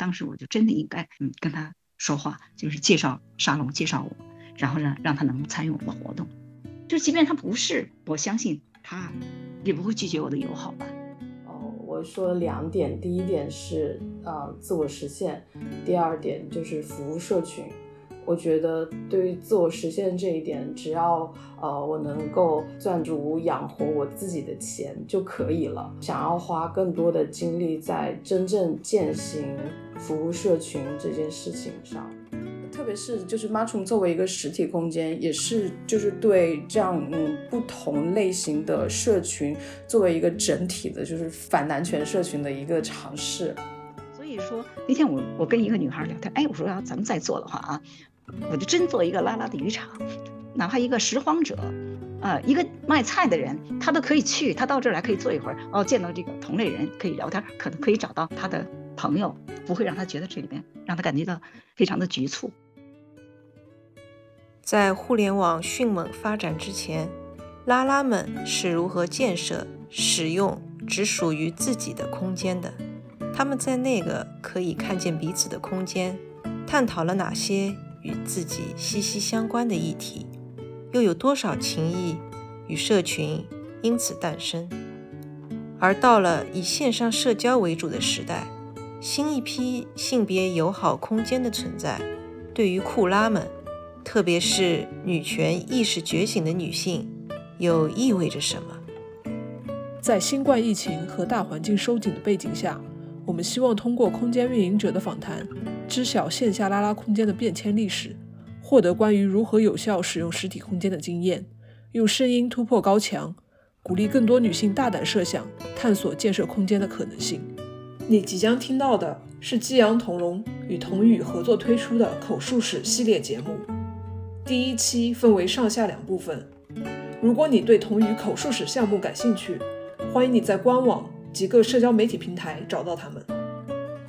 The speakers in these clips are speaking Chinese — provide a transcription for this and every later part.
当时我就真的应该嗯跟他说话，就是介绍沙龙，介绍我，然后呢让他能参与我们的活动。就即便他不是，我相信他也不会拒绝我的友好吧。哦，我说两点，第一点是呃自我实现，第二点就是服务社群。我觉得对于自我实现这一点，只要呃我能够赚足养活我自己的钱就可以了。想要花更多的精力在真正践行服务社群这件事情上，特别是就是 m a t r o m 作为一个实体空间，也是就是对这样嗯不同类型的社群作为一个整体的，就是反男权社群的一个尝试。所以说那天我我跟一个女孩聊天，哎，我说要咱们再做的话啊。我就真做一个拉拉的渔场，哪怕一个拾荒者，呃，一个卖菜的人，他都可以去，他到这儿来可以坐一会儿，哦，见到这个同类人可以聊天，可能可以找到他的朋友，不会让他觉得这里面让他感觉到非常的局促。在互联网迅猛发展之前，拉拉们是如何建设、使用只属于自己的空间的？他们在那个可以看见彼此的空间，探讨了哪些？与自己息息相关的议题，又有多少情谊与社群因此诞生？而到了以线上社交为主的时代，新一批性别友好空间的存在，对于库拉们，特别是女权意识觉醒的女性，又意味着什么？在新冠疫情和大环境收紧的背景下，我们希望通过空间运营者的访谈。知晓线下拉拉空间的变迁历史，获得关于如何有效使用实体空间的经验，用声音突破高墙，鼓励更多女性大胆设想，探索建设空间的可能性。你即将听到的是激昂同龙与童语合作推出的口述史系列节目，第一期分为上下两部分。如果你对童语口述史项目感兴趣，欢迎你在官网及各社交媒体平台找到他们。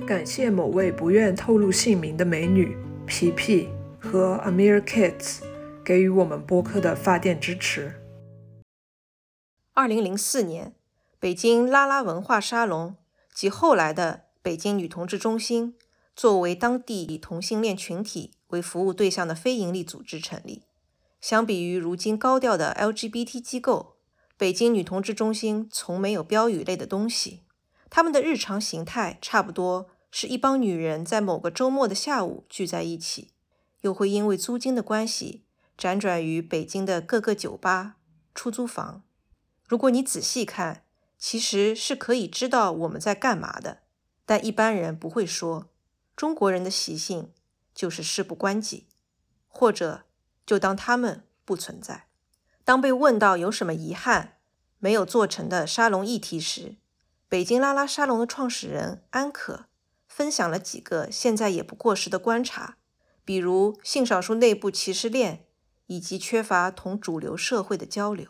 感谢某位不愿透露姓名的美女皮皮和 Amir Kids 给予我们播客的发电支持。二零零四年，北京拉拉文化沙龙及后来的北京女同志中心，作为当地以同性恋群体为服务对象的非营利组织成立。相比于如今高调的 LGBT 机构，北京女同志中心从没有标语类的东西，他们的日常形态差不多。是一帮女人在某个周末的下午聚在一起，又会因为租金的关系辗转于北京的各个酒吧、出租房。如果你仔细看，其实是可以知道我们在干嘛的，但一般人不会说。中国人的习性就是事不关己，或者就当他们不存在。当被问到有什么遗憾没有做成的沙龙议题时，北京拉拉沙龙的创始人安可。分享了几个现在也不过时的观察，比如性少数内部歧视链，以及缺乏同主流社会的交流。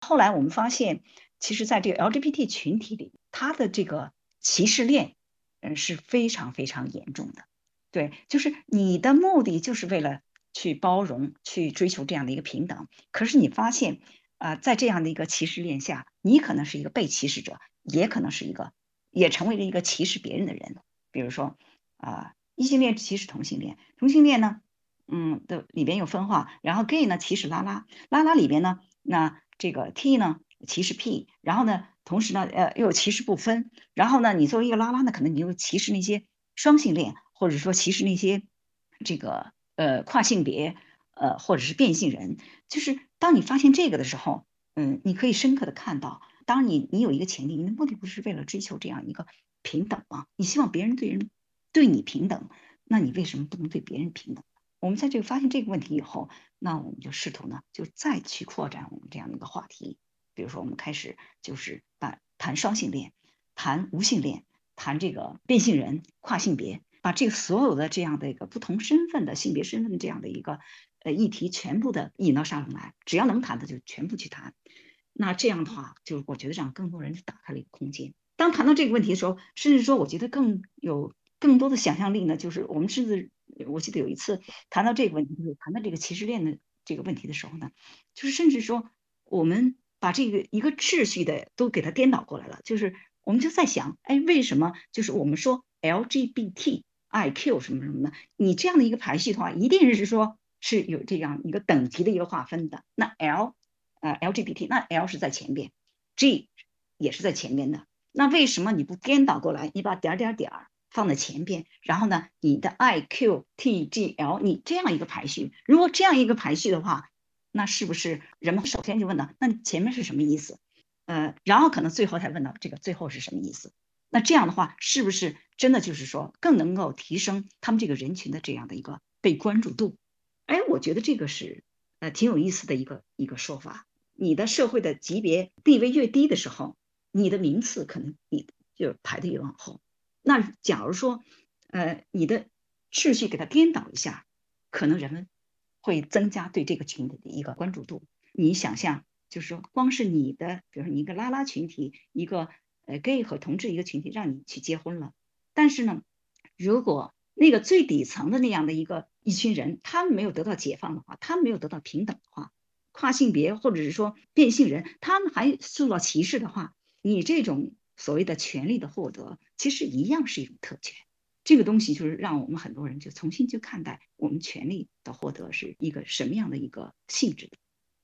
后来我们发现，其实在这个 LGBT 群体里，他的这个歧视链，嗯，是非常非常严重的。对，就是你的目的就是为了去包容、去追求这样的一个平等，可是你发现，啊，在这样的一个歧视链下，你可能是一个被歧视者，也可能是一个。也成为了一个歧视别人的人，比如说啊，异性恋歧视同性恋，同性恋呢，嗯的里边有分化，然后 gay 呢歧视拉拉，拉拉里边呢，那这个 T 呢歧视 P，然后呢，同时呢，呃又有歧视不分，然后呢，你作为一个拉拉呢，可能你就歧视那些双性恋，或者说歧视那些这个呃跨性别，呃或者是变性人，就是当你发现这个的时候，嗯，你可以深刻的看到。当你你有一个前提，你的目的不是为了追求这样一个平等吗？你希望别人对人对你平等，那你为什么不能对别人平等？我们在这个发现这个问题以后，那我们就试图呢，就再去扩展我们这样的一个话题。比如说，我们开始就是把谈双性恋、谈无性恋、谈这个变性人、跨性别，把这个所有的这样的一个不同身份的性别身份这样的一个呃议题全部的引到沙龙来，只要能谈的就全部去谈。那这样的话，就是我觉得让更多人打开了一个空间。当谈到这个问题的时候，甚至说，我觉得更有更多的想象力呢。就是我们甚至，我记得有一次谈到这个问题，就是谈到这个歧视链的这个问题的时候呢，就是甚至说，我们把这个一个秩序的都给它颠倒过来了。就是我们就在想，哎，为什么就是我们说 LGBTIQ 什么什么的，你这样的一个排序的话，一定是说是有这样一个等级的一个划分的。那 L，呃 LGBT，那 L 是在前边，G 也是在前边的。那为什么你不颠倒过来？你把点点点儿放在前边，然后呢，你的 IQTGL，你这样一个排序，如果这样一个排序的话，那是不是人们首先就问到，那前面是什么意思？呃，然后可能最后才问到这个最后是什么意思？那这样的话，是不是真的就是说更能够提升他们这个人群的这样的一个被关注度？哎，我觉得这个是呃挺有意思的一个一个说法。你的社会的级别地位越低的时候，你的名次可能你就排的越往后。那假如说，呃，你的秩序给它颠倒一下，可能人们会增加对这个群体的一个关注度。你想象，就是说，光是你的，比如说你一个拉拉群体，一个呃 gay 和同志一个群体，让你去结婚了，但是呢，如果那个最底层的那样的一个一群人，他们没有得到解放的话，他们没有得到平等的话，跨性别或者是说变性人，他们还受到歧视的话，你这种。所谓的权利的获得，其实一样是一种特权。这个东西就是让我们很多人就重新去看待我们权利的获得是一个什么样的一个性质的，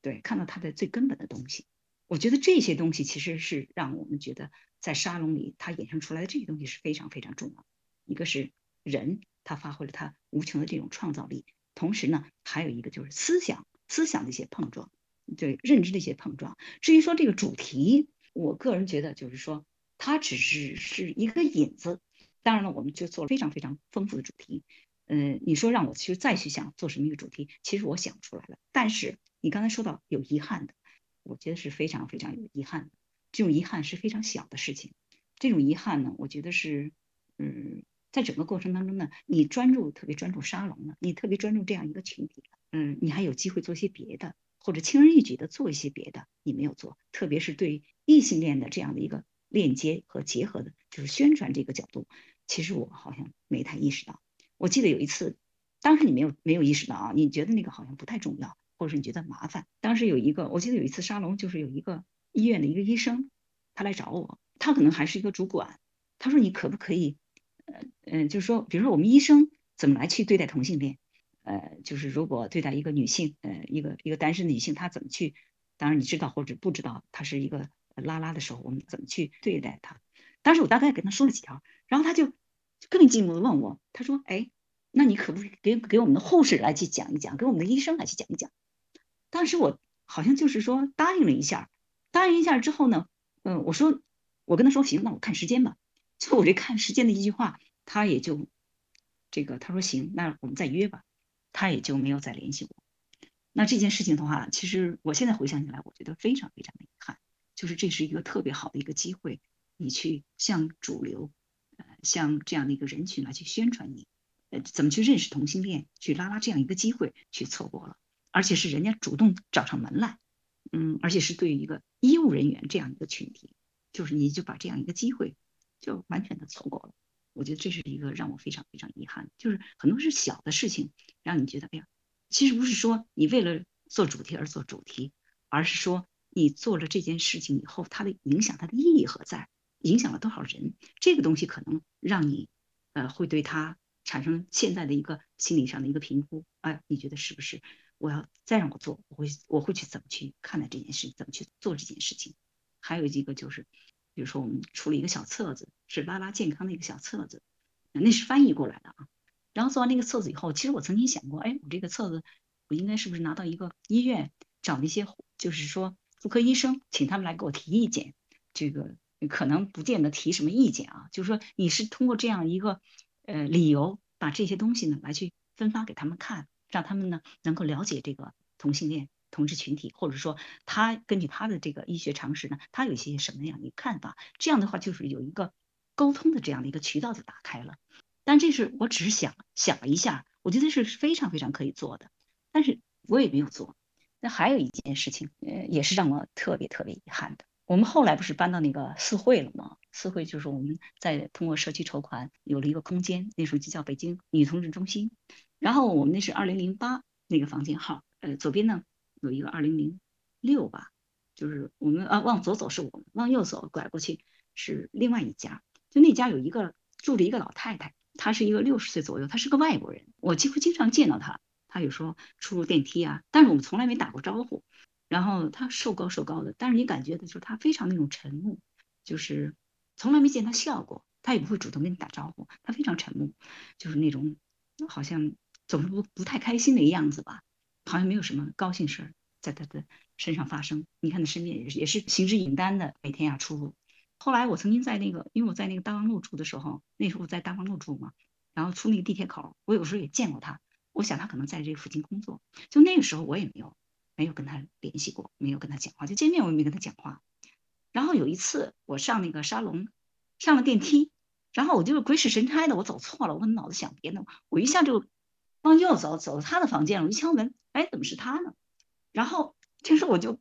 对，看到它的最根本的东西。我觉得这些东西其实是让我们觉得在沙龙里它衍生出来的这些东西是非常非常重要。一个是人他发挥了他无穷的这种创造力，同时呢，还有一个就是思想思想的一些碰撞，对认知的一些碰撞。至于说这个主题，我个人觉得就是说。它只是是一个引子，当然了，我们就做了非常非常丰富的主题。嗯，你说让我去再去想做什么一个主题，其实我想不出来了。但是你刚才说到有遗憾的，我觉得是非常非常有遗憾的。这种遗憾是非常小的事情。这种遗憾呢，我觉得是，嗯，在整个过程当中呢，你专注特别专注沙龙了，你特别专注这样一个群体嗯，你还有机会做些别的，或者轻而易举的做一些别的，你没有做，特别是对异性恋的这样的一个。链接和结合的，就是宣传这个角度，其实我好像没太意识到。我记得有一次，当时你没有没有意识到啊，你觉得那个好像不太重要，或者是你觉得麻烦。当时有一个，我记得有一次沙龙，就是有一个医院的一个医生，他来找我，他可能还是一个主管，他说你可不可以，呃嗯，就是说，比如说我们医生怎么来去对待同性恋，呃，就是如果对待一个女性，呃，一个一个单身女性，她怎么去？当然你知道或者不知道，她是一个。拉拉的时候，我们怎么去对待他？当时我大概跟他说了几条，然后他就更进一步的问我，他说：“哎，那你可不可以给给我们的护士来去讲一讲，给我们的医生来去讲一讲？”当时我好像就是说答应了一下，答应一下之后呢，嗯，我说我跟他说行，那我看时间吧。就我这看时间的一句话，他也就这个他说行，那我们再约吧，他也就没有再联系我。那这件事情的话，其实我现在回想起来，我觉得非常非常的遗憾。就是这是一个特别好的一个机会，你去向主流，呃，向这样的一个人群来去宣传你，呃，怎么去认识同性恋，去拉拉这样一个机会，去错过了，而且是人家主动找上门来，嗯，而且是对于一个医务人员这样一个群体，就是你就把这样一个机会就完全的错过了。我觉得这是一个让我非常非常遗憾，就是很多是小的事情，让你觉得，哎呀，其实不是说你为了做主题而做主题，而是说。你做了这件事情以后，它的影响，它的意义何在？影响了多少人？这个东西可能让你，呃，会对他产生现在的一个心理上的一个评估。哎，你觉得是不是？我要再让我做，我会我会去怎么去看待这件事？怎么去做这件事情？还有一个就是，比如说我们出了一个小册子，是拉拉健康的一个小册子，那是翻译过来的啊。然后做完那个册子以后，其实我曾经想过，哎，我这个册子，我应该是不是拿到一个医院找那些，就是说。妇科医生，请他们来给我提意见。这个可能不见得提什么意见啊，就是说你是通过这样一个呃理由，把这些东西呢来去分发给他们看，让他们呢能够了解这个同性恋同志群体，或者说他根据他的这个医学常识呢，他有一些什么样的看法。这样的话，就是有一个沟通的这样的一个渠道就打开了。但这是我只是想想了一下，我觉得是非常非常可以做的，但是我也没有做。那还有一件事情，呃，也是让我特别特别遗憾的。我们后来不是搬到那个四惠了吗？四惠就是我们在通过社区筹款有了一个空间，那时候就叫北京女同志中心。然后我们那是二零零八那个房间号，呃，左边呢有一个二零零六吧，就是我们啊往左走是我们，往右走拐过去是另外一家。就那家有一个住着一个老太太，她是一个六十岁左右，她是个外国人，我几乎经常见到她。他有时候出入电梯啊，但是我们从来没打过招呼。然后他瘦高瘦高的，但是你感觉的就是他非常那种沉默，就是从来没见他笑过，他也不会主动跟你打招呼，他非常沉默，就是那种好像总是不不太开心的样子吧，好像没有什么高兴事儿在他的身上发生。你看他身边也是也是形之影单的，每天呀出入。后来我曾经在那个，因为我在那个大望路住的时候，那时候我在大望路住嘛，然后出那个地铁口，我有时候也见过他。我想他可能在这附近工作。就那个时候我也没有没有跟他联系过，没有跟他讲话，就见面我也没跟他讲话。然后有一次我上那个沙龙，上了电梯，然后我就鬼使神差的我走错了，我脑子想别的，我一下就往右走，走到他的房间了。我一敲门，哎，怎么是他呢？然后这时候我就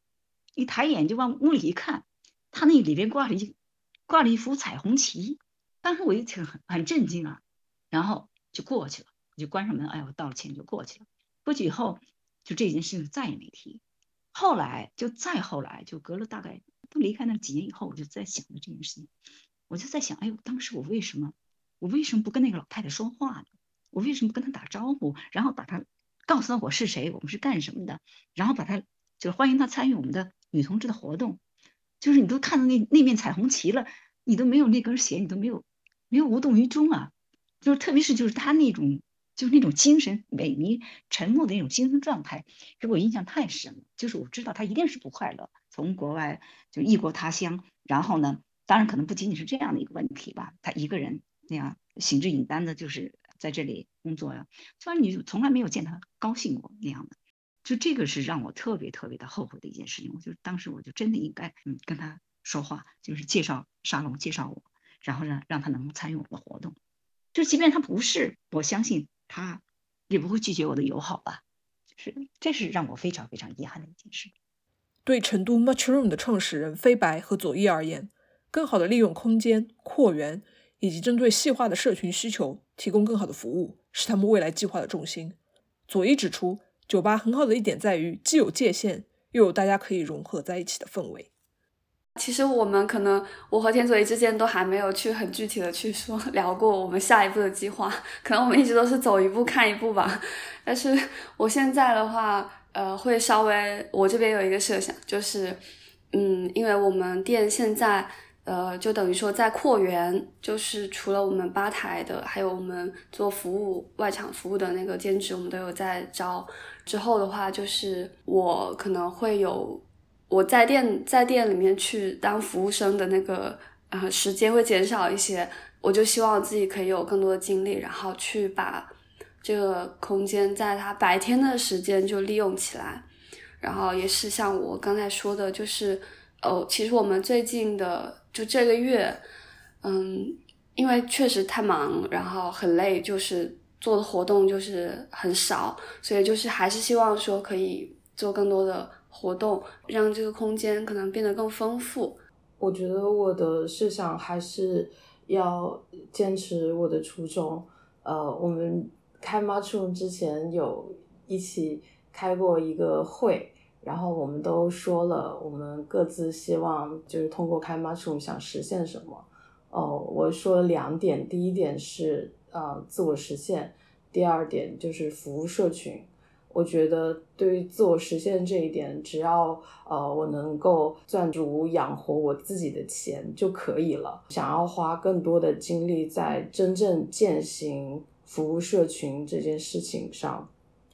一抬眼就往屋里一看，他那里边挂着一。挂了一幅彩虹旗，当时我就挺很很震惊啊，然后就过去了，我就关上门，哎，我道了歉就过去了。过去以后，就这件事情再也没提。后来就再后来，就隔了大概都离开那几年以后，我就在想着这件事情，我就在想，哎呦，当时我为什么我为什么不跟那个老太太说话呢？我为什么不跟她打招呼，然后把她告诉她我是谁，我们是干什么的，然后把她就是欢迎她参与我们的女同志的活动。就是你都看到那那面彩虹旗了，你都没有那根弦，你都没有没有无动于衷啊！就是特别是就是她那种就是那种精神萎靡、沉默的那种精神状态，给我印象太深了。就是我知道他一定是不快乐，从国外就异国他乡，然后呢，当然可能不仅仅是这样的一个问题吧，他一个人那样行之影单的，就是在这里工作呀。虽然你从来没有见他高兴过那样的。就这个是让我特别特别的后悔的一件事情，我就当时我就真的应该嗯跟他说话，就是介绍沙龙，介绍我，然后呢让他能参与我的活动。就即便他不是，我相信他也不会拒绝我的友好吧。是这是让我非常非常遗憾的一件事。对成都 Muchroom 的创始人飞白和左翼而言，更好的利用空间扩源，以及针对细化的社群需求提供更好的服务，是他们未来计划的重心。左翼指出。酒吧很好的一点在于，既有界限，又有大家可以融合在一起的氛围。其实我们可能，我和田左一之间都还没有去很具体的去说 聊过我们下一步的计划，可能我们一直都是走一步看一步吧。但是我现在的话，呃，会稍微，我这边有一个设想，就是，嗯，因为我们店现在。呃，就等于说在扩员，就是除了我们吧台的，还有我们做服务外场服务的那个兼职，我们都有在招。之后的话，就是我可能会有我在店在店里面去当服务生的那个呃时间会减少一些，我就希望自己可以有更多的精力，然后去把这个空间在它白天的时间就利用起来。然后也是像我刚才说的，就是哦，其实我们最近的。就这个月，嗯，因为确实太忙，然后很累，就是做的活动就是很少，所以就是还是希望说可以做更多的活动，让这个空间可能变得更丰富。我觉得我的设想还是要坚持我的初衷。呃，我们开 Mushroom 之前有一起开过一个会。然后我们都说了，我们各自希望就是通过开 Mushroom 想实现什么。哦，我说两点，第一点是呃自我实现，第二点就是服务社群。我觉得对于自我实现这一点，只要呃我能够赚足养活我自己的钱就可以了。想要花更多的精力在真正践行服务社群这件事情上，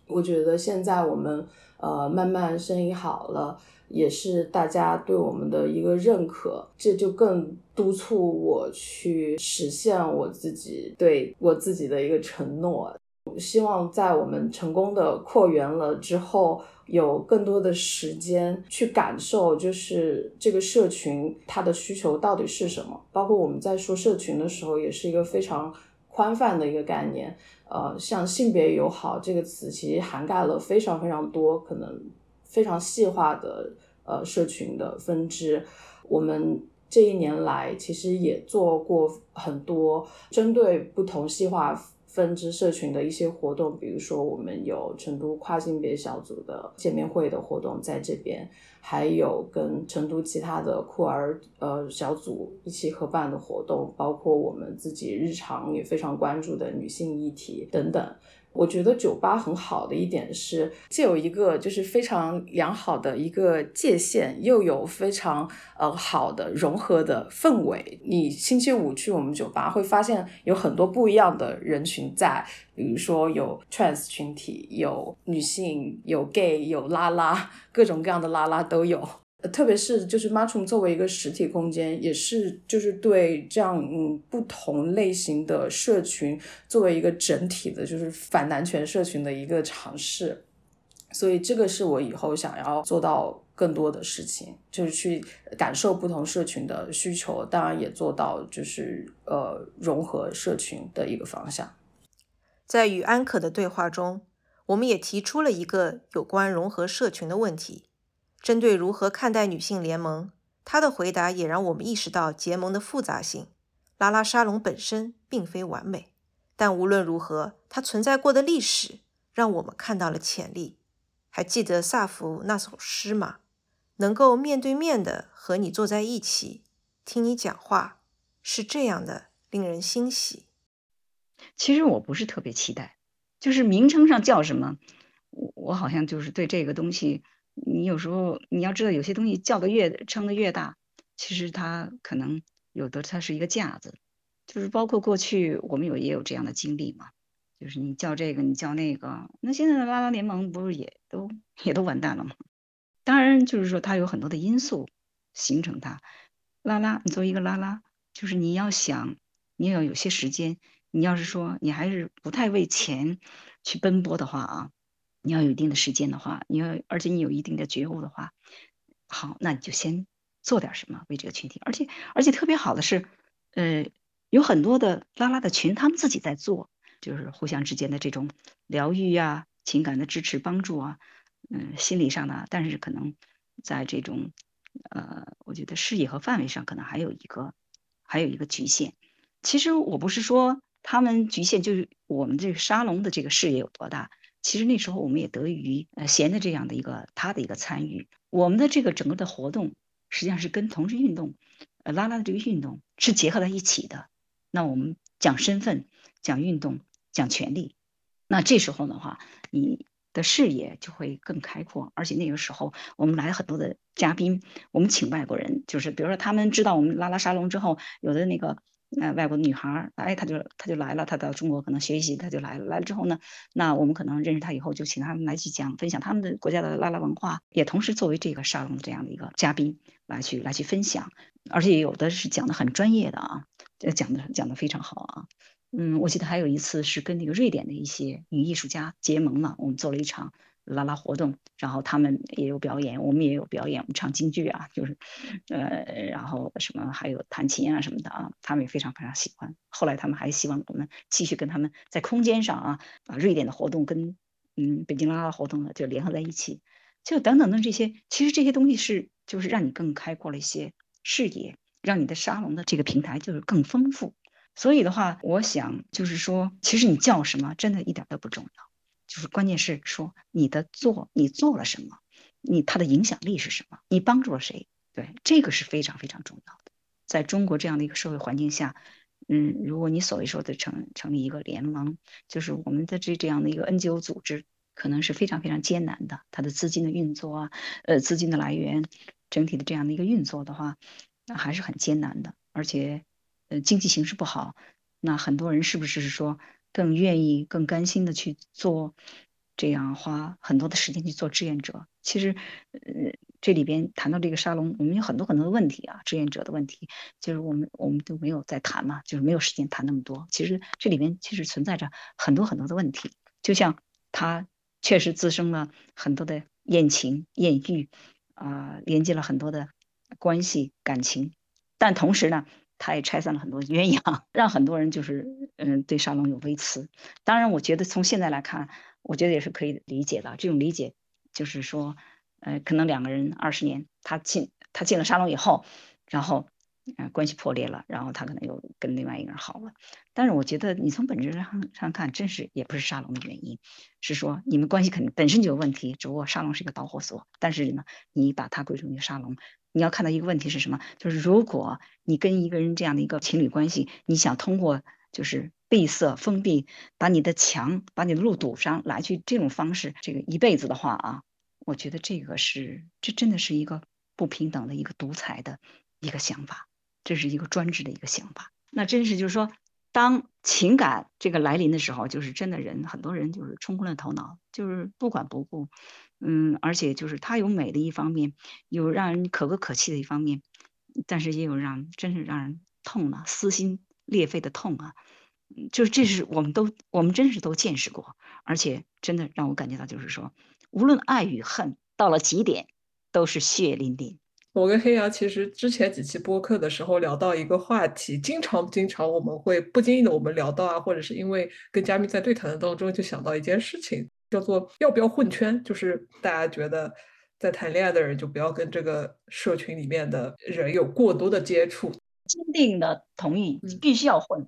我觉得现在我们。呃，慢慢生意好了，也是大家对我们的一个认可，这就更督促我去实现我自己对我自己的一个承诺。希望在我们成功的扩员了之后，有更多的时间去感受，就是这个社群它的需求到底是什么。包括我们在说社群的时候，也是一个非常宽泛的一个概念。呃，像性别友好这个词，其实涵盖了非常非常多，可能非常细化的呃社群的分支。我们这一年来其实也做过很多针对不同细化分支社群的一些活动，比如说我们有成都跨性别小组的见面会的活动在这边，还有跟成都其他的酷儿呃小组一起合办的活动，包括我们自己日常也非常关注的女性议题等等。我觉得酒吧很好的一点是，既有一个就是非常良好的一个界限，又有非常呃好的融合的氛围。你星期五去我们酒吧，会发现有很多不一样的人群在，比如说有 trans 群体，有女性，有 gay，有拉拉，各种各样的拉拉都有。特别是就是 Matchroom 作为一个实体空间，也是就是对这样嗯不同类型的社群作为一个整体的，就是反男权社群的一个尝试。所以这个是我以后想要做到更多的事情，就是去感受不同社群的需求，当然也做到就是呃融合社群的一个方向。在与安可的对话中，我们也提出了一个有关融合社群的问题。针对如何看待女性联盟，他的回答也让我们意识到结盟的复杂性。拉拉沙龙本身并非完美，但无论如何，它存在过的历史让我们看到了潜力。还记得萨福那首诗吗？能够面对面的和你坐在一起，听你讲话，是这样的，令人欣喜。其实我不是特别期待，就是名称上叫什么，我我好像就是对这个东西。你有时候你要知道，有些东西叫的越撑的越大，其实它可能有的它是一个架子，就是包括过去我们有也有这样的经历嘛，就是你叫这个你叫那个，那现在的拉拉联盟不是也都也都完蛋了吗？当然就是说它有很多的因素形成它，拉拉你作为一个拉拉，就是你要想你要有些时间，你要是说你还是不太为钱去奔波的话啊。你要有一定的时间的话，你要而且你有一定的觉悟的话，好，那你就先做点什么为这个群体。而且而且特别好的是，呃，有很多的拉拉的群，他们自己在做，就是互相之间的这种疗愈啊、情感的支持帮助啊，嗯，心理上的。但是可能在这种呃，我觉得视野和范围上可能还有一个还有一个局限。其实我不是说他们局限，就是我们这个沙龙的这个视野有多大。其实那时候我们也得益于呃贤的这样的一个他的一个参与，我们的这个整个的活动实际上是跟同志运动，呃拉拉的这个运动是结合在一起的。那我们讲身份、讲运动、讲权利，那这时候的话，你的视野就会更开阔。而且那个时候我们来了很多的嘉宾，我们请外国人，就是比如说他们知道我们拉拉沙龙之后，有的那个。那外国的女孩儿，哎，她就她就来了，她到中国可能学习，她就来了。来了之后呢，那我们可能认识她以后，就请他们来去讲分享他们的国家的拉拉文化，也同时作为这个沙龙这样的一个嘉宾来去来去分享，而且有的是讲的很专业的啊，讲的讲的非常好啊。嗯，我记得还有一次是跟那个瑞典的一些女艺术家结盟嘛，我们做了一场。拉拉活动，然后他们也有表演，我们也有表演，我们唱京剧啊，就是，呃，然后什么还有弹琴啊什么的啊，他们也非常非常喜欢。后来他们还希望我们继续跟他们在空间上啊，把瑞典的活动跟嗯北京拉拉活动呢就联合在一起，就等等的这些，其实这些东西是就是让你更开阔了一些视野，让你的沙龙的这个平台就是更丰富。所以的话，我想就是说，其实你叫什么，真的一点都不重要。就是关键是说你的做你做了什么，你他的影响力是什么，你帮助了谁？对，这个是非常非常重要的。在中国这样的一个社会环境下，嗯，如果你所谓说的成成立一个联盟，就是我们的这这样的一个 NGO 组织，可能是非常非常艰难的。它的资金的运作啊，呃，资金的来源，整体的这样的一个运作的话，那还是很艰难的。而且，呃，经济形势不好，那很多人是不是说？更愿意、更甘心的去做，这样花很多的时间去做志愿者。其实，呃，这里边谈到这个沙龙，我们有很多很多的问题啊，志愿者的问题，就是我们我们都没有在谈嘛，就是没有时间谈那么多。其实这里边其实存在着很多很多的问题，就像它确实滋生了很多的艳情、艳遇，啊，连接了很多的关系、感情，但同时呢。他也拆散了很多鸳鸯，让很多人就是嗯对沙龙有微词。当然，我觉得从现在来看，我觉得也是可以理解的。这种理解就是说，呃，可能两个人二十年，他进他进了沙龙以后，然后呃，关系破裂了，然后他可能又跟另外一个人好了。但是我觉得你从本质上上看，真是也不是沙龙的原因，是说你们关系肯定本身就有问题，只不过沙龙是一个导火索。但是呢，你把它归成一个沙龙，你要看到一个问题是什么？就是如果你跟一个人这样的一个情侣关系，你想通过就是闭塞封闭，把你的墙、把你的路堵上来去这种方式，这个一辈子的话啊，我觉得这个是这真的是一个不平等的一个独裁的一个想法。这是一个专制的一个想法，那真是就是说，当情感这个来临的时候，就是真的人很多人就是冲昏了头脑，就是不管不顾，嗯，而且就是他有美的一方面，有让人可歌可泣的一方面，但是也有让真是让人痛啊，撕心裂肺的痛啊，就是这是我们都我们真是都见识过，而且真的让我感觉到就是说，无论爱与恨到了极点，都是血淋淋。我跟黑羊其实之前几期播客的时候聊到一个话题，经常经常我们会不经意的我们聊到啊，或者是因为跟嘉宾在对谈的当中就想到一件事情，叫做要不要混圈，就是大家觉得在谈恋爱的人就不要跟这个社群里面的人有过多的接触。坚定的同意，必须要混。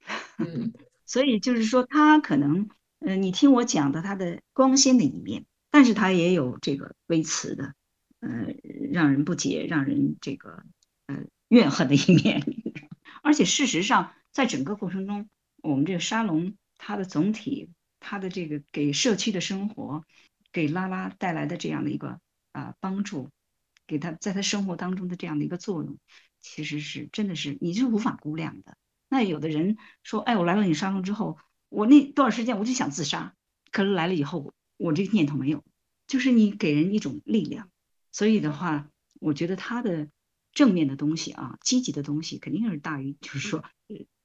嗯，所以就是说他可能，嗯，你听我讲的他的光鲜的一面，但是他也有这个微词的。呃，让人不解、让人这个呃怨恨的一面，而且事实上，在整个过程中，我们这个沙龙它的总体，他的这个给社区的生活，给拉拉带来的这样的一个啊帮助，给他在他生活当中的这样的一个作用，其实是真的是你是无法估量的。那有的人说，哎，我来了你沙龙之后，我那多少时间我就想自杀，可是来了以后，我这个念头没有，就是你给人一种力量。所以的话，我觉得他的正面的东西啊，积极的东西肯定是大于，就是说，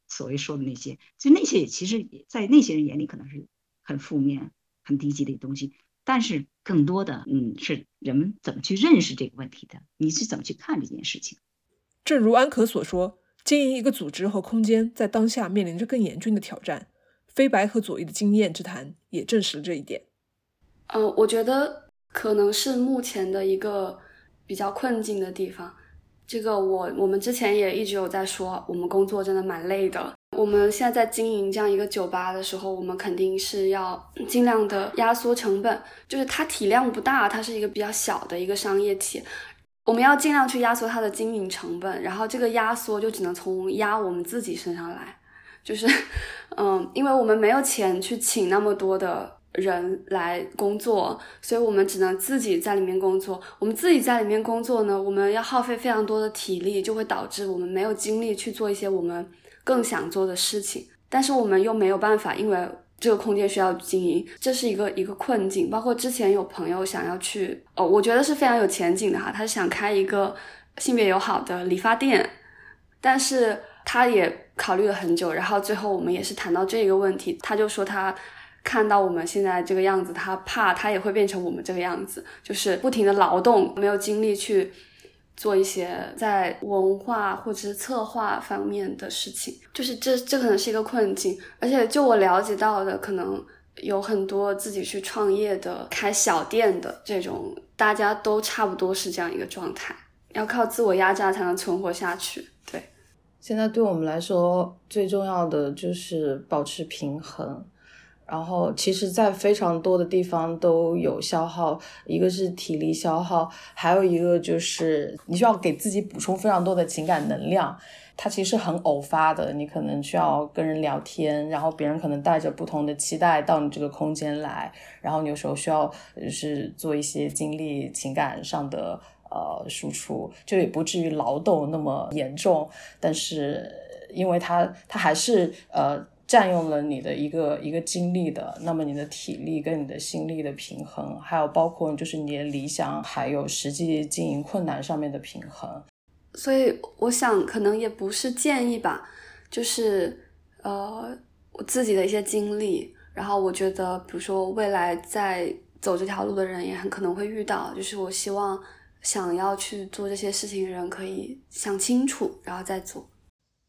所谓说的那些，就那些其实，在那些人眼里可能是很负面、很低级的东西。但是更多的，嗯，是人们怎么去认识这个问题的？你是怎么去看这件事情？正如安可所说，经营一个组织和空间，在当下面临着更严峻的挑战。飞白和左翼的经验之谈也证实了这一点。嗯，我觉得。可能是目前的一个比较困境的地方。这个我我们之前也一直有在说，我们工作真的蛮累的。我们现在在经营这样一个酒吧的时候，我们肯定是要尽量的压缩成本，就是它体量不大，它是一个比较小的一个商业体，我们要尽量去压缩它的经营成本。然后这个压缩就只能从压我们自己身上来，就是嗯，因为我们没有钱去请那么多的。人来工作，所以我们只能自己在里面工作。我们自己在里面工作呢，我们要耗费非常多的体力，就会导致我们没有精力去做一些我们更想做的事情。但是我们又没有办法，因为这个空间需要经营，这是一个一个困境。包括之前有朋友想要去，哦，我觉得是非常有前景的哈，他是想开一个性别友好的理发店，但是他也考虑了很久，然后最后我们也是谈到这个问题，他就说他。看到我们现在这个样子，他怕他也会变成我们这个样子，就是不停的劳动，没有精力去做一些在文化或者是策划方面的事情，就是这这可能是一个困境。而且就我了解到的，可能有很多自己去创业的、开小店的这种，大家都差不多是这样一个状态，要靠自我压榨才能存活下去。对，现在对我们来说最重要的就是保持平衡。然后，其实，在非常多的地方都有消耗，一个是体力消耗，还有一个就是你需要给自己补充非常多的情感能量。它其实很偶发的，你可能需要跟人聊天，然后别人可能带着不同的期待到你这个空间来，然后你有时候需要就是做一些精力、情感上的呃输出，就也不至于劳动那么严重，但是因为它它还是呃。占用了你的一个一个精力的，那么你的体力跟你的心力的平衡，还有包括就是你的理想，还有实际经营困难上面的平衡。所以我想，可能也不是建议吧，就是呃我自己的一些经历，然后我觉得，比如说未来在走这条路的人也很可能会遇到，就是我希望想要去做这些事情的人可以想清楚，然后再做。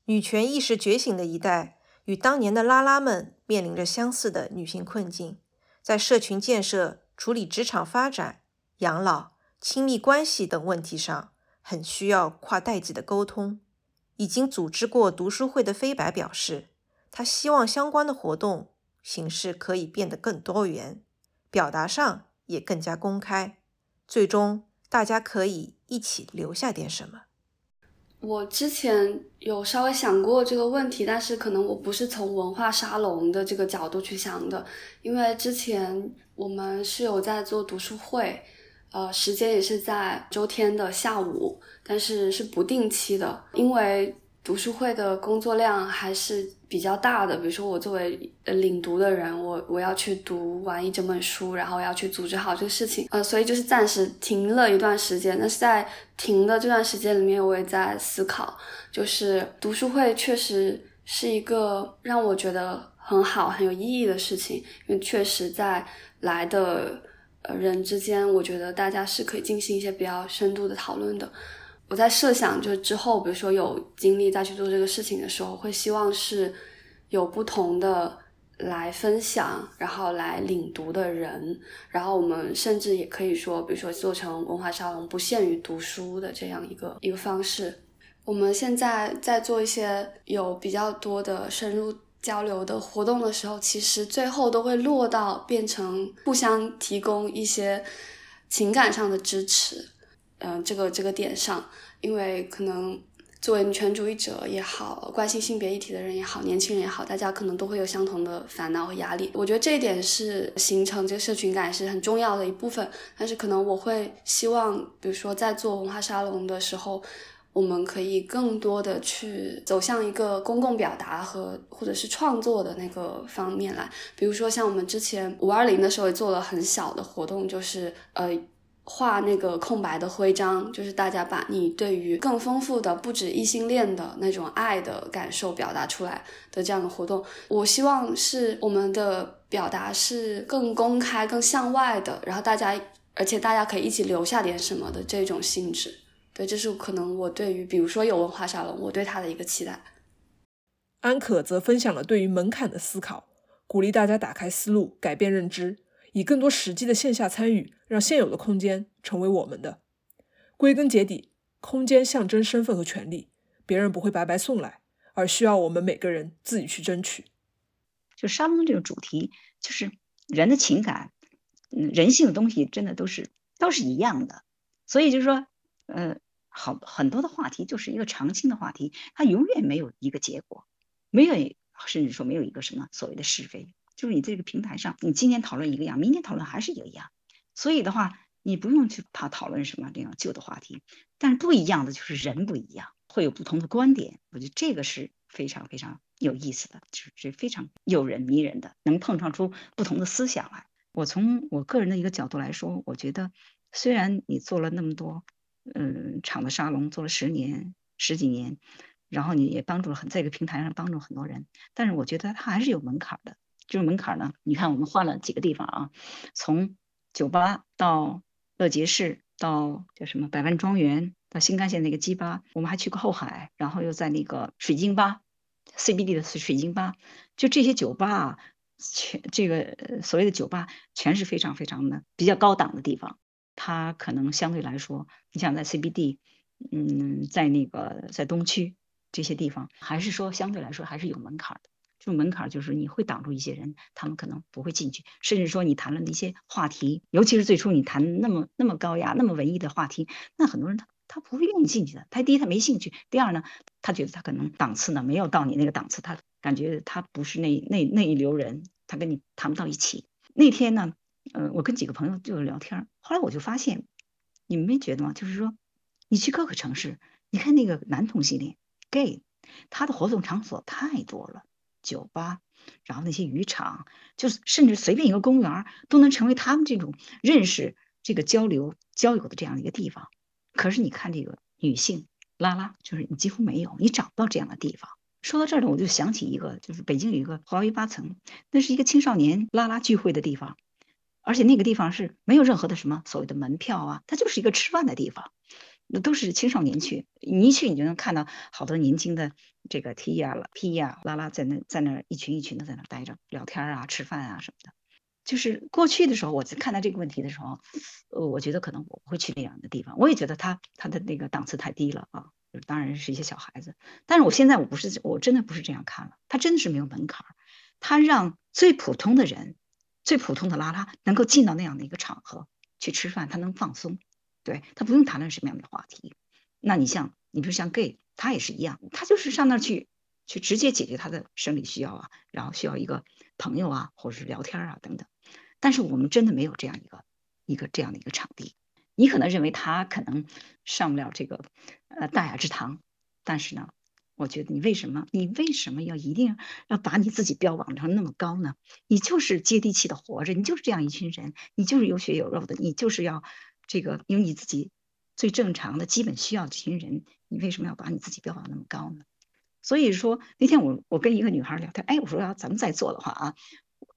女权意识觉醒的一代。与当年的拉拉们面临着相似的女性困境，在社群建设、处理职场发展、养老、亲密关系等问题上，很需要跨代际的沟通。已经组织过读书会的飞白表示，他希望相关的活动形式可以变得更多元，表达上也更加公开，最终大家可以一起留下点什么。我之前有稍微想过这个问题，但是可能我不是从文化沙龙的这个角度去想的，因为之前我们是有在做读书会，呃，时间也是在周天的下午，但是是不定期的，因为。读书会的工作量还是比较大的，比如说我作为领读的人，我我要去读完一整本书，然后要去组织好这个事情，呃，所以就是暂时停了一段时间。但是在停的这段时间里面，我也在思考，就是读书会确实是一个让我觉得很好、很有意义的事情，因为确实在来的呃人之间，我觉得大家是可以进行一些比较深度的讨论的。我在设想，就是之后，比如说有精力再去做这个事情的时候，会希望是有不同的来分享，然后来领读的人，然后我们甚至也可以说，比如说做成文化沙龙，不限于读书的这样一个一个方式。我们现在在做一些有比较多的深入交流的活动的时候，其实最后都会落到变成互相提供一些情感上的支持。嗯，这个这个点上，因为可能作为女权主义者也好，关心性别议题的人也好，年轻人也好，大家可能都会有相同的烦恼和压力。我觉得这一点是形成这个社群感是很重要的一部分。但是可能我会希望，比如说在做文化沙龙的时候，我们可以更多的去走向一个公共表达和或者是创作的那个方面来。比如说像我们之前五二零的时候也做了很小的活动，就是呃。画那个空白的徽章，就是大家把你对于更丰富的不止异性恋的那种爱的感受表达出来的这样的活动。我希望是我们的表达是更公开、更向外的，然后大家，而且大家可以一起留下点什么的这种性质。对，这是可能我对于比如说有文化沙龙，我对他的一个期待。安可则分享了对于门槛的思考，鼓励大家打开思路，改变认知。以更多实际的线下参与，让现有的空间成为我们的。归根结底，空间象征身份和权利，别人不会白白送来，而需要我们每个人自己去争取。就沙龙这个主题，就是人的情感，嗯，人性的东西，真的都是都是一样的。所以就是说，呃，好很多的话题就是一个长青的话题，它永远没有一个结果，没有甚至说没有一个什么所谓的是非。就是你这个平台上，你今天讨论一个样，明天讨论还是一个样，所以的话，你不用去怕讨论什么这样旧的话题，但是不一样的就是人不一样，会有不同的观点，我觉得这个是非常非常有意思的，就是非常诱人迷人的，能碰撞出不同的思想来。我从我个人的一个角度来说，我觉得虽然你做了那么多，嗯，场的沙龙做了十年十几年，然后你也帮助了很在一个平台上帮助很多人，但是我觉得它还是有门槛的。这个门槛呢？你看，我们换了几个地方啊，从酒吧到乐杰士，到叫什么百万庄园，到新干线那个鸡吧，我们还去过后海，然后又在那个水晶吧，CBD 的水晶吧，就这些酒吧啊，全这个所谓的酒吧，全是非常非常的比较高档的地方。它可能相对来说，你想在 CBD，嗯，在那个在东区这些地方，还是说相对来说还是有门槛的。这种门槛就是你会挡住一些人，他们可能不会进去，甚至说你谈论的一些话题，尤其是最初你谈那么那么高雅、那么文艺的话题，那很多人他他不会愿意进去的。他第一他没兴趣，第二呢，他觉得他可能档次呢没有到你那个档次，他感觉他不是那那那一流人，他跟你谈不到一起。那天呢，呃，我跟几个朋友就是聊天，后来我就发现，你们没觉得吗？就是说，你去各个城市，你看那个男同性恋 gay，他的活动场所太多了。酒吧，然后那些渔场，就是甚至随便一个公园都能成为他们这种认识、这个交流、交友的这样一个地方。可是你看这个女性拉拉，就是你几乎没有，你找不到这样的地方。说到这儿呢，我就想起一个，就是北京有一个华为八层，那是一个青少年拉拉聚会的地方，而且那个地方是没有任何的什么所谓的门票啊，它就是一个吃饭的地方。那都是青少年去，你一去你就能看到好多年轻的这个 T 呀、P 呀、拉拉在那在那一群一群的在那待着聊天啊、吃饭啊什么的。就是过去的时候，我在看待这个问题的时候，呃，我觉得可能我不会去那样的地方。我也觉得他他的那个档次太低了啊。当然是一些小孩子。但是我现在我不是，我真的不是这样看了，他真的是没有门槛，他让最普通的人，最普通的拉拉能够进到那样的一个场合去吃饭，他能放松，对他不用谈论什么样的话题。那你像你比如像 gay，他也是一样，他就是上那儿去去直接解决他的生理需要啊，然后需要一个朋友啊，或者是聊天啊等等。但是我们真的没有这样一个一个这样的一个场地。你可能认为他可能上不了这个呃大雅之堂，但是呢，我觉得你为什么你为什么要一定要把你自己标榜成那么高呢？你就是接地气的活着，你就是这样一群人，你就是有血有肉的，你就是要这个有你自己最正常的基本需要的群人，你为什么要把你自己标榜那么高呢？所以说那天我我跟一个女孩聊天，哎，我说要咱们再做的话啊，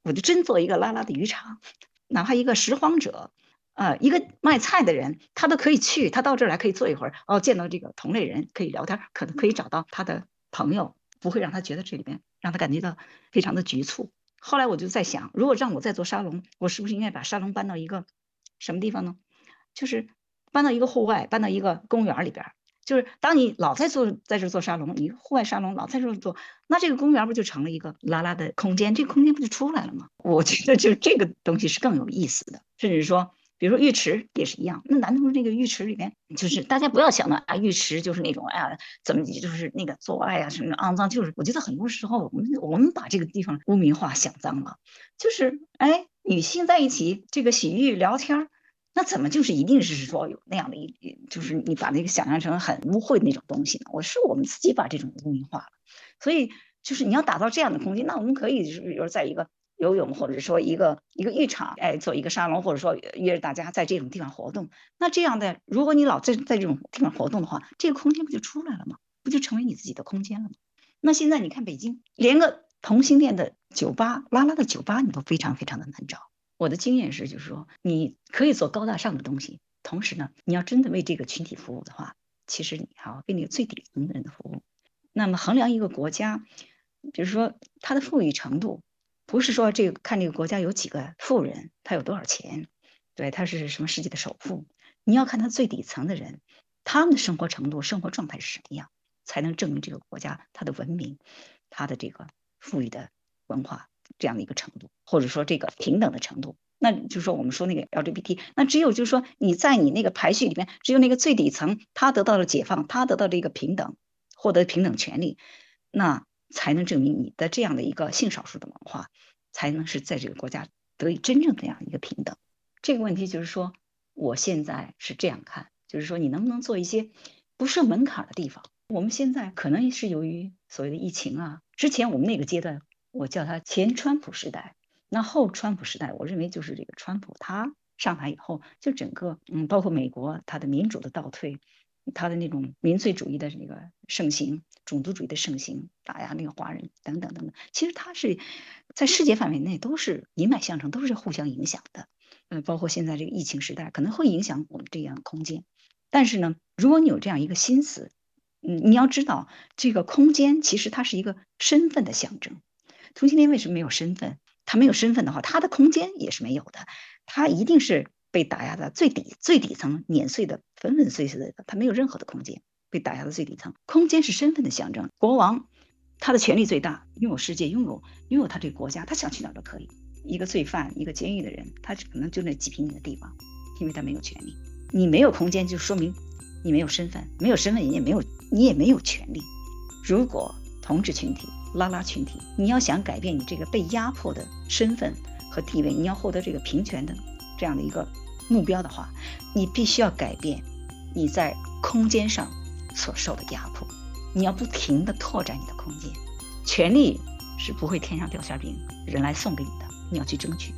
我就真做一个拉拉的渔场，哪怕一个拾荒者。呃，一个卖菜的人，他都可以去，他到这儿来可以坐一会儿，哦，见到这个同类人可以聊天，可能可以找到他的朋友，不会让他觉得这里边让他感觉到非常的局促。后来我就在想，如果让我再做沙龙，我是不是应该把沙龙搬到一个什么地方呢？就是搬到一个户外，搬到一个公园里边。就是当你老在做在这做沙龙，你户外沙龙老在这做，那这个公园不就成了一个拉拉的空间？这个空间不就出来了吗？我觉得就这个东西是更有意思的，甚至说。比如说浴池也是一样，那男同志那个浴池里面，就是大家不要想到啊，浴池就是那种哎呀，怎么就是那个做爱啊什么肮脏，就是我觉得很多时候我们我们把这个地方污名化想脏了，就是哎，女性在一起这个洗浴聊天，那怎么就是一定是说有那样的一，就是你把那个想象成很污秽的那种东西呢？我是我们自己把这种污名化了，所以就是你要打造这样的空间，那我们可以就是比如在一个。游泳，或者说一个一个浴场，哎，做一个沙龙，或者说约着大家在这种地方活动。那这样的，如果你老在在这种地方活动的话，这个空间不就出来了吗？不就成为你自己的空间了吗？那现在你看北京，连个同性恋的酒吧、拉拉的酒吧，你都非常非常的难找。我的经验是，就是说，你可以做高大上的东西，同时呢，你要真的为这个群体服务的话，其实你还要为那个最底层的人的服务。那么衡量一个国家，比如说它的富裕程度。不是说这个看这个国家有几个富人，他有多少钱，对，他是什么世界的首富？你要看他最底层的人，他们的生活程度、生活状态是什么样，才能证明这个国家它的文明、它的这个富裕的文化这样的一个程度，或者说这个平等的程度。那就是说，我们说那个 LGBT，那只有就是说你在你那个排序里面，只有那个最底层，他得到了解放，他得到了一个平等，获得平等权利，那。才能证明你的这样的一个性少数的文化，才能是在这个国家得以真正这样一个平等。这个问题就是说，我现在是这样看，就是说你能不能做一些不设门槛的地方？我们现在可能是由于所谓的疫情啊，之前我们那个阶段，我叫它前川普时代，那后川普时代，我认为就是这个川普他上台以后，就整个嗯，包括美国它的民主的倒退。他的那种民粹主义的那个盛行，种族主义的盛行，打压那个华人等等等等，其实他是在世界范围内都是一脉相承，都是互相影响的。嗯，包括现在这个疫情时代，可能会影响我们这样的空间。但是呢，如果你有这样一个心思，嗯，你要知道这个空间其实它是一个身份的象征。同性恋为什么没有身份？他没有身份的话，他的空间也是没有的，他一定是。被打压的最底最底层碾碎的粉粉碎碎的，他没有任何的空间。被打压的最底层，空间是身份的象征。国王，他的权力最大，拥有世界，拥有拥有他这个国家，他想去哪儿都可以。一个罪犯，一个监狱的人，他可能就那几平米的地方，因为他没有权利。你没有空间，就说明你没有身份，没有身份，你也没有你也没有权利。如果同志群体、拉拉群体，你要想改变你这个被压迫的身份和地位，你要获得这个平权的这样的一个。目标的话，你必须要改变你在空间上所受的压迫，你要不停的拓展你的空间。权利是不会天上掉馅饼，人来送给你的，你要去争取。